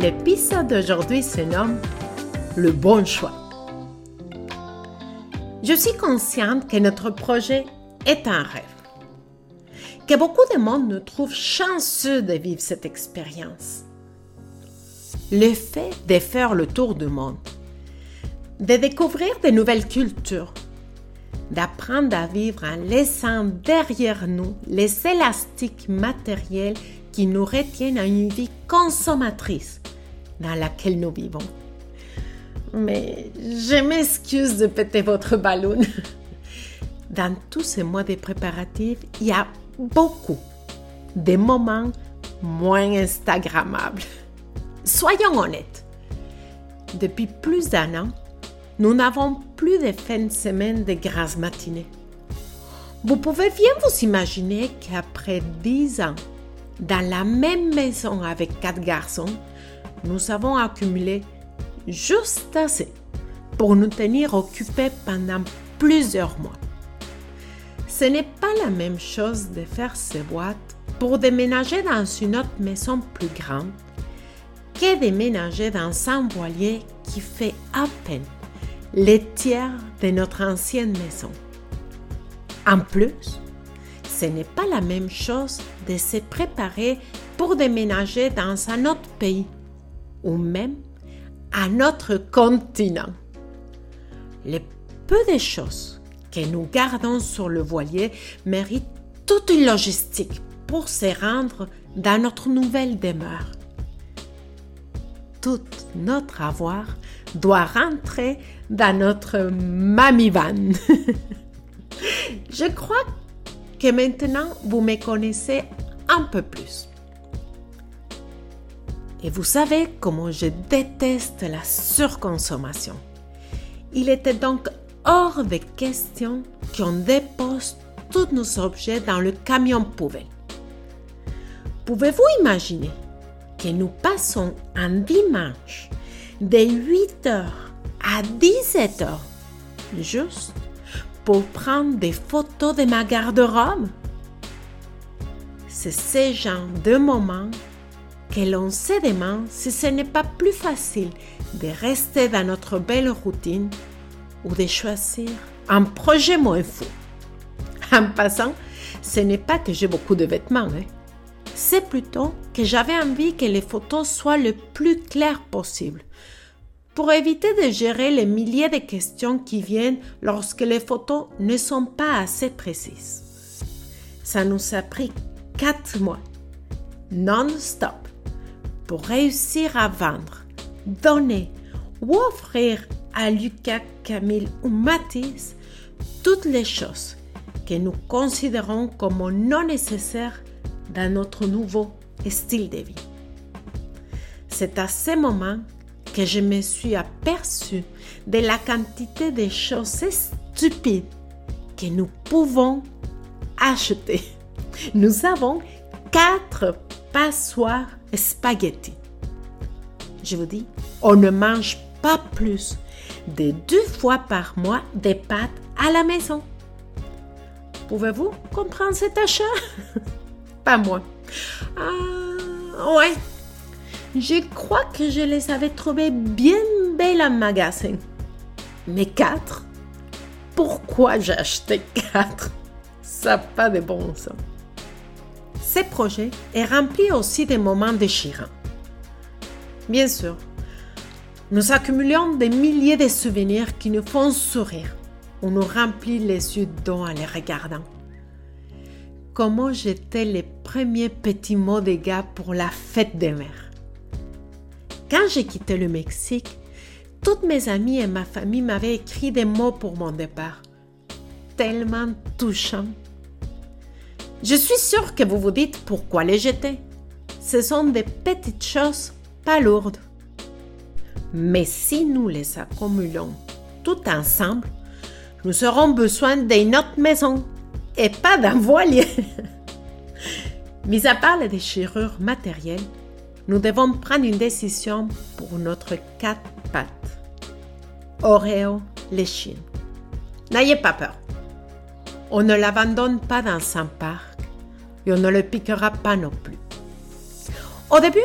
L'épisode d'aujourd'hui se nomme Le bon choix. Je suis consciente que notre projet est un rêve, que beaucoup de monde nous trouve chanceux de vivre cette expérience. Le fait de faire le tour du monde, de découvrir de nouvelles cultures, d'apprendre à vivre en laissant derrière nous les élastiques matériels qui nous retiennent à une vie consommatrice dans laquelle nous vivons. Mais je m'excuse de péter votre ballon. Dans tous ces mois de préparatifs, il y a beaucoup de moments moins Instagrammables. Soyons honnêtes. Depuis plus d'un an, nous n'avons plus de fins de semaine de grasses matinées. Vous pouvez bien vous imaginer qu'après dix ans, dans la même maison avec quatre garçons, nous avons accumulé juste assez pour nous tenir occupés pendant plusieurs mois. Ce n'est pas la même chose de faire ces boîtes pour déménager dans une autre maison plus grande que déménager dans un voilier qui fait à peine les tiers de notre ancienne maison. En plus, ce n'est pas la même chose de se préparer pour déménager dans un autre pays ou même à notre continent. Les peu de choses que nous gardons sur le voilier méritent toute une logistique pour se rendre dans notre nouvelle demeure. Tout notre avoir doit rentrer dans notre mamie van. Je crois que maintenant vous me connaissez un peu plus. Et vous savez comment je déteste la surconsommation. Il était donc hors de question qu'on dépose tous nos objets dans le camion poubelle. Pouvez-vous imaginer que nous passons un dimanche de 8 heures à 17 heures juste pour prendre des photos de ma garde-robe? C'est ce genre de moment que l'on se demande si ce n'est pas plus facile de rester dans notre belle routine ou de choisir un projet moins fou. En passant, ce n'est pas que j'ai beaucoup de vêtements, hein. c'est plutôt que j'avais envie que les photos soient le plus claires possible pour éviter de gérer les milliers de questions qui viennent lorsque les photos ne sont pas assez précises. Ça nous a pris quatre mois, non-stop, pour réussir à vendre, donner ou offrir à Lucas, Camille ou Mathis toutes les choses que nous considérons comme non nécessaires dans notre nouveau style de vie. C'est à ce moment que je me suis aperçue de la quantité de choses stupides que nous pouvons acheter. Nous avons quatre passoires spaghetti. Je vous dis, on ne mange pas plus de deux fois par mois des pâtes à la maison. Pouvez-vous comprendre cet achat? pas moi. Ah, ouais, je crois que je les avais trouvées bien belles en magasin. Mais quatre? Pourquoi j'ai acheté quatre? Ça n'a pas de bon sens. Ce projet est rempli aussi de moments déchirants. Bien sûr, nous accumulons des milliers de souvenirs qui nous font sourire ou nous remplissent les yeux d'eau en les regardant. Comment j'étais les premiers petits mots des gars pour la fête des mères quand j'ai quitté le Mexique, toutes mes amies et ma famille m'avaient écrit des mots pour mon départ. Tellement touchants. Je suis sûre que vous vous dites pourquoi les jeter. Ce sont des petites choses pas lourdes. Mais si nous les accumulons tout ensemble, nous aurons besoin d'une autre maison et pas d'un voilier. Mis à part les déchirures matérielles, nous devons prendre une décision pour notre quatre pattes. Oreo l'échine. N'ayez pas peur. On ne l'abandonne pas dans un parc et on ne le piquera pas non plus. Au début,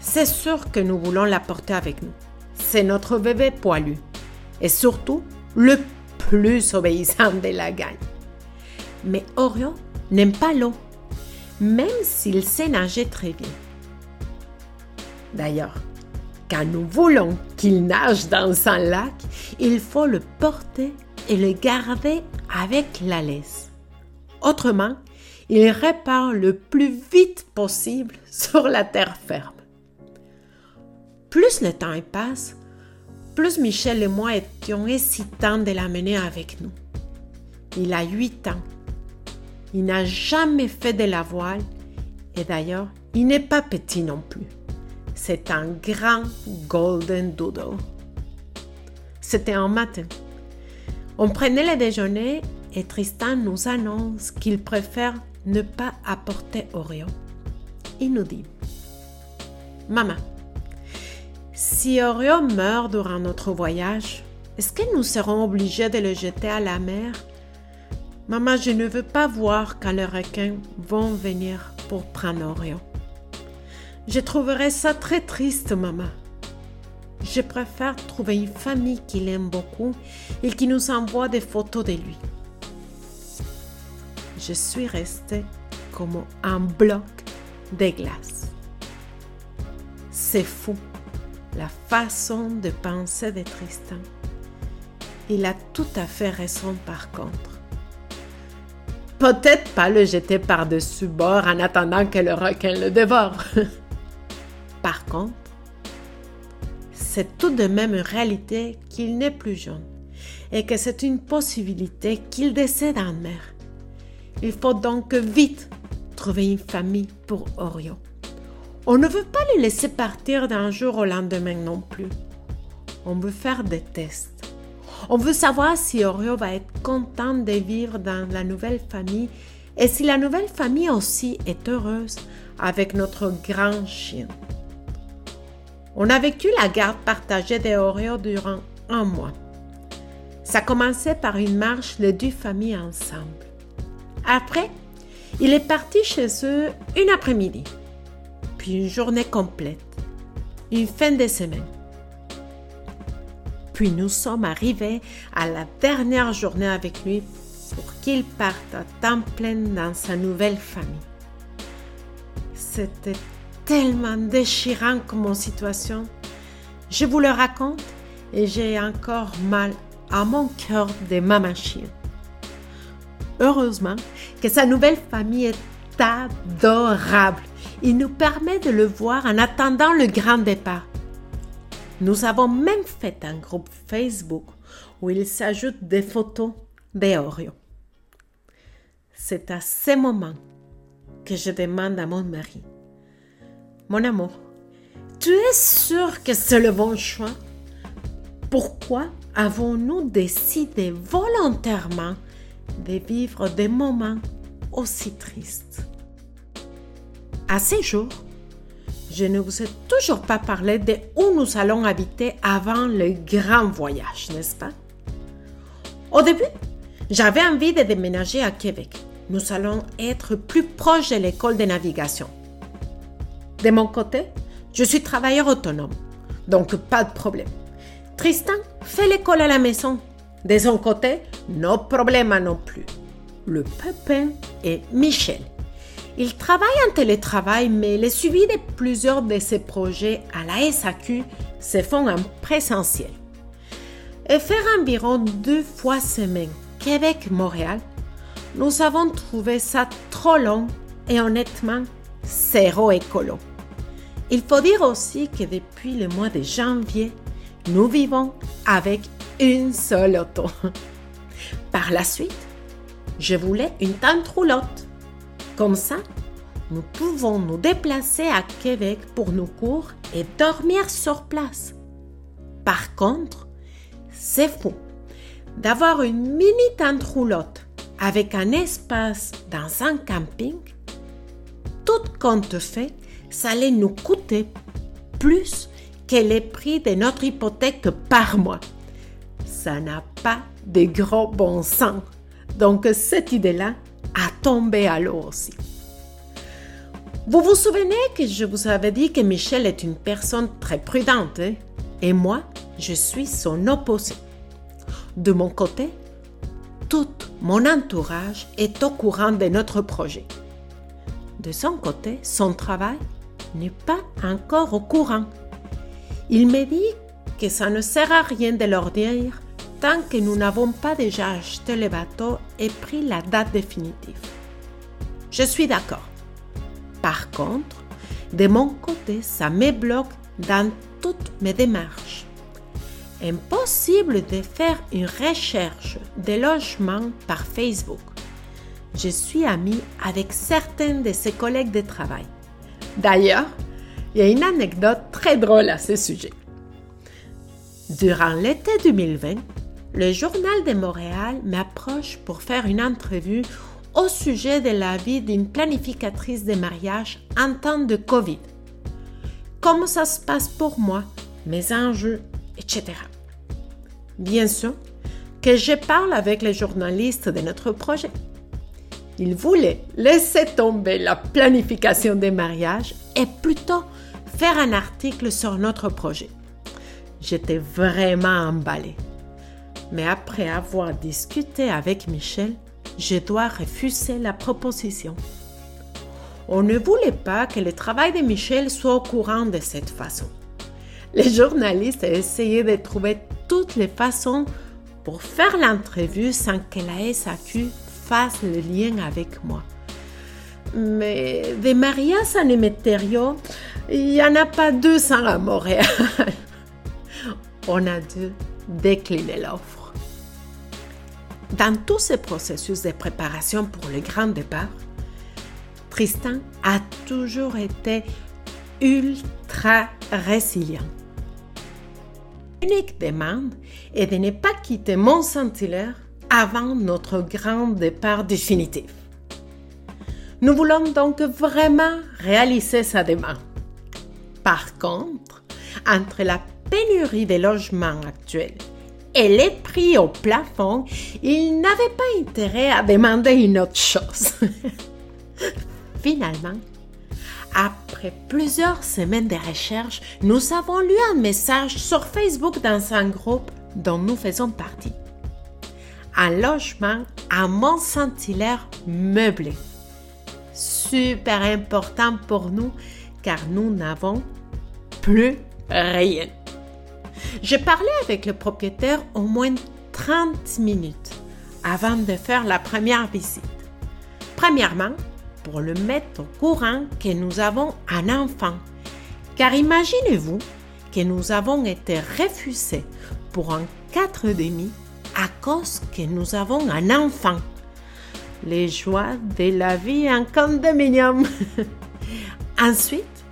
c'est sûr que nous voulons l'apporter avec nous. C'est notre bébé poilu et surtout le plus obéissant de la gang. Mais Oreo n'aime pas l'eau, même s'il sait nager très bien. D'ailleurs, quand nous voulons qu'il nage dans un lac, il faut le porter et le garder avec la laisse. Autrement, il répare le plus vite possible sur la terre ferme. Plus le temps passe, plus Michel et moi étions hésitants de l'amener avec nous. Il a huit ans. Il n'a jamais fait de la voile et d'ailleurs, il n'est pas petit non plus. C'est un grand golden doodle. C'était un matin. On prenait le déjeuner et Tristan nous annonce qu'il préfère ne pas apporter Oreo. Il nous dit Maman, si Oreo meurt durant notre voyage, est-ce que nous serons obligés de le jeter à la mer? Maman, je ne veux pas voir quand les requins vont venir pour prendre Oreo. Je trouverais ça très triste, maman. Je préfère trouver une famille qu'il aime beaucoup et qui nous envoie des photos de lui je suis restée comme un bloc de glace. C'est fou la façon de penser de Tristan. Il a tout à fait raison par contre. Peut-être pas le jeter par-dessus bord en attendant que le requin le dévore. par contre, c'est tout de même une réalité qu'il n'est plus jeune et que c'est une possibilité qu'il décède en mer. Il faut donc vite trouver une famille pour Orion. On ne veut pas le laisser partir d'un jour au lendemain non plus. On veut faire des tests. On veut savoir si Orion va être content de vivre dans la nouvelle famille et si la nouvelle famille aussi est heureuse avec notre grand chien. On a vécu la garde partagée des Oreos durant un mois. Ça commençait par une marche les deux familles ensemble. Après, il est parti chez eux une après-midi, puis une journée complète, une fin de semaine. Puis nous sommes arrivés à la dernière journée avec lui pour qu'il parte à temps plein dans sa nouvelle famille. C'était tellement déchirant comme situation. Je vous le raconte et j'ai encore mal à mon cœur de ma machine. Heureusement que sa nouvelle famille est adorable. Il nous permet de le voir en attendant le grand départ. Nous avons même fait un groupe Facebook où il s'ajoute des photos d'Eorio. C'est à ce moment que je demande à mon mari Mon amour, tu es sûr que c'est le bon choix? Pourquoi avons-nous décidé volontairement de vivre des moments aussi tristes? À ces jours, je ne vous ai toujours pas parlé de où nous allons habiter avant le grand voyage, n'est-ce pas? Au début, j'avais envie de déménager à Québec. Nous allons être plus proches de l'école de navigation. De mon côté, je suis travailleur autonome, donc pas de problème. Tristan fait l'école à la maison de son côté, no problème non plus. Le pépin est Michel. Il travaille en télétravail, mais le suivi de plusieurs de ses projets à la SAQ se font en présentiel. Et faire environ deux fois semaine Québec-Montréal, nous avons trouvé ça trop long et honnêtement, zéro écolo. Il faut dire aussi que depuis le mois de janvier, nous vivons avec une seule auto. Par la suite, je voulais une tente roulotte. Comme ça, nous pouvons nous déplacer à Québec pour nos cours et dormir sur place. Par contre, c'est fou d'avoir une mini tente roulotte avec un espace dans un camping. Tout compte fait, ça allait nous coûter plus que les prix de notre hypothèque par mois. Ça n'a pas de gros bon sens. Donc cette idée-là a tombé à l'eau aussi. Vous vous souvenez que je vous avais dit que Michel est une personne très prudente hein? et moi, je suis son opposé. De mon côté, tout mon entourage est au courant de notre projet. De son côté, son travail n'est pas encore au courant. Il me dit que ça ne sert à rien de leur dire tant que nous n'avons pas déjà acheté le bateau et pris la date définitive. Je suis d'accord. Par contre, de mon côté, ça me bloque dans toutes mes démarches. Impossible de faire une recherche de logement par Facebook. Je suis amie avec certains de ses collègues de travail. D'ailleurs, il y a une anecdote très drôle à ce sujet. Durant l'été 2020, le Journal de Montréal m'approche pour faire une entrevue au sujet de la vie d'une planificatrice de mariage en temps de Covid. Comment ça se passe pour moi, mes enjeux, etc. Bien sûr que je parle avec les journalistes de notre projet. Ils voulaient laisser tomber la planification des mariages et plutôt faire un article sur notre projet. J'étais vraiment emballée. Mais après avoir discuté avec Michel, je dois refuser la proposition. On ne voulait pas que le travail de Michel soit au courant de cette façon. Les journalistes essayaient de trouver toutes les façons pour faire l'entrevue sans que la SAQ fasse le lien avec moi. Mais des mariages en Emeterio, il n'y en a pas 200 à Montréal. On a dû décliner l'offre. Dans tous ces processus de préparation pour le grand départ, Tristan a toujours été ultra résilient. L'unique demande est de ne pas quitter Mont-Saint-Hilaire avant notre grand départ définitif. Nous voulons donc vraiment réaliser sa demande. Par contre, entre la pénurie des logements actuels et les prix au plafond, il n'avait pas intérêt à demander une autre chose. Finalement, après plusieurs semaines de recherche, nous avons lu un message sur Facebook dans un groupe dont nous faisons partie. Un logement à Mont-Saint-Hilaire meublé. Super important pour nous car nous n'avons plus rien. J'ai parlé avec le propriétaire au moins 30 minutes avant de faire la première visite. Premièrement, pour le mettre au courant que nous avons un enfant. Car imaginez-vous que nous avons été refusés pour un 4 demi à cause que nous avons un enfant. Les joies de la vie en condominium. Ensuite,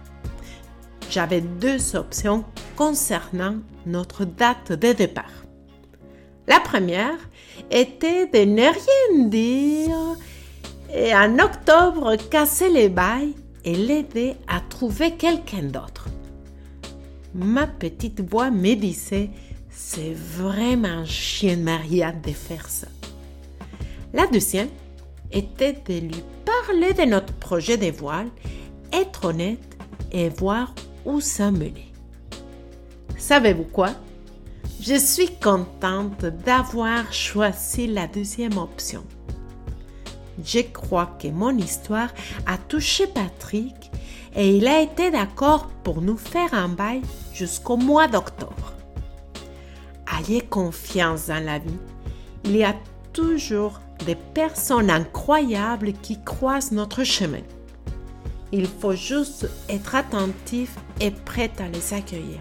j'avais deux options concernant notre date de départ. La première était de ne rien dire et en octobre casser les bails et l'aider à trouver quelqu'un d'autre. Ma petite voix me disait c'est vraiment chien de Maria de faire ça. La deuxième était de lui parler de notre projet de voile, être honnête et voir où ça menait. Savez-vous quoi? Je suis contente d'avoir choisi la deuxième option. Je crois que mon histoire a touché Patrick et il a été d'accord pour nous faire un bail jusqu'au mois d'octobre. Ayez confiance dans la vie. Il y a toujours des personnes incroyables qui croisent notre chemin. Il faut juste être attentif et prêt à les accueillir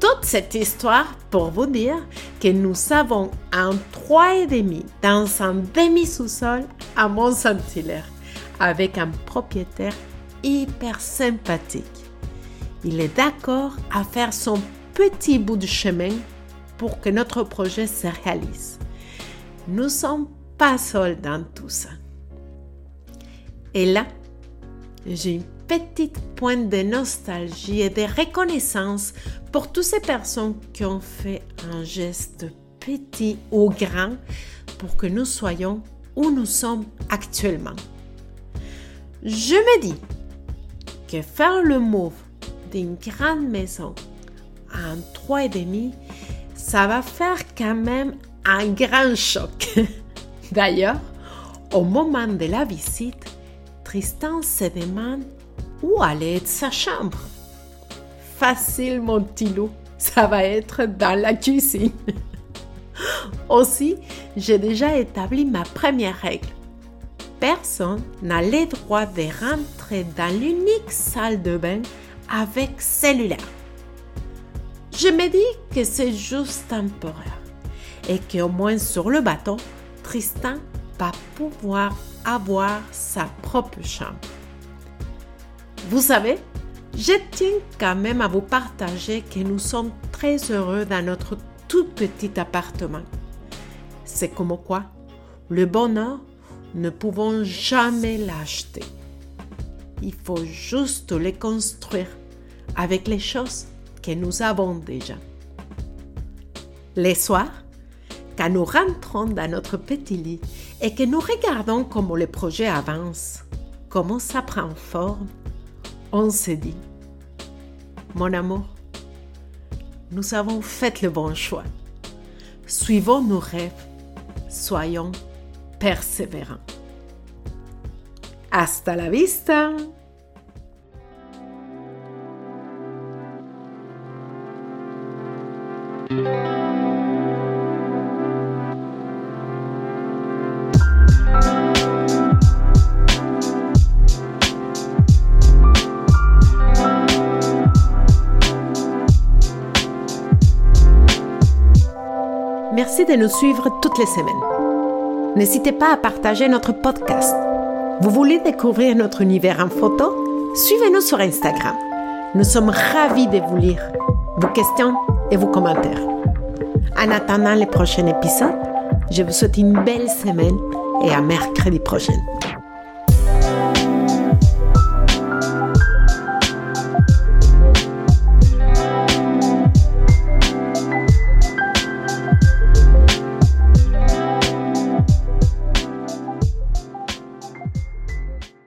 toute cette histoire pour vous dire que nous avons un 3,5 dans un demi-sous-sol à Mont-Saint-Hilaire avec un propriétaire hyper sympathique. Il est d'accord à faire son petit bout de chemin pour que notre projet se réalise. Nous ne sommes pas seuls dans tout ça. Et là, j'ai une petite pointe de nostalgie et de reconnaissance pour toutes ces personnes qui ont fait un geste petit ou grand pour que nous soyons où nous sommes actuellement. Je me dis que faire le move d'une grande maison en trois et demi, ça va faire quand même un grand choc. D'ailleurs, au moment de la visite, Tristan se demande où allait être sa chambre. Facile, mon petit loup, ça va être dans la cuisine. Aussi, j'ai déjà établi ma première règle. Personne n'a le droit de rentrer dans l'unique salle de bain avec cellulaire. Je me dis que c'est juste temporaire et qu'au moins sur le bateau, Tristan va pouvoir avoir sa propre chambre. Vous savez, je tiens quand même à vous partager que nous sommes très heureux dans notre tout petit appartement. C'est comme quoi le bonheur ne pouvons jamais l'acheter. Il faut juste le construire avec les choses que nous avons déjà. Les soirs, quand nous rentrons dans notre petit lit et que nous regardons comment le projet avance, comment ça prend forme, on se dit, mon amour, nous avons fait le bon choix. Suivons nos rêves, soyons persévérants. Hasta la vista! Merci de nous suivre toutes les semaines. N'hésitez pas à partager notre podcast. Vous voulez découvrir notre univers en photo? Suivez-nous sur Instagram. Nous sommes ravis de vous lire, vos questions? Et vos commentaires. En attendant les prochains épisodes, je vous souhaite une belle semaine et à mercredi prochain.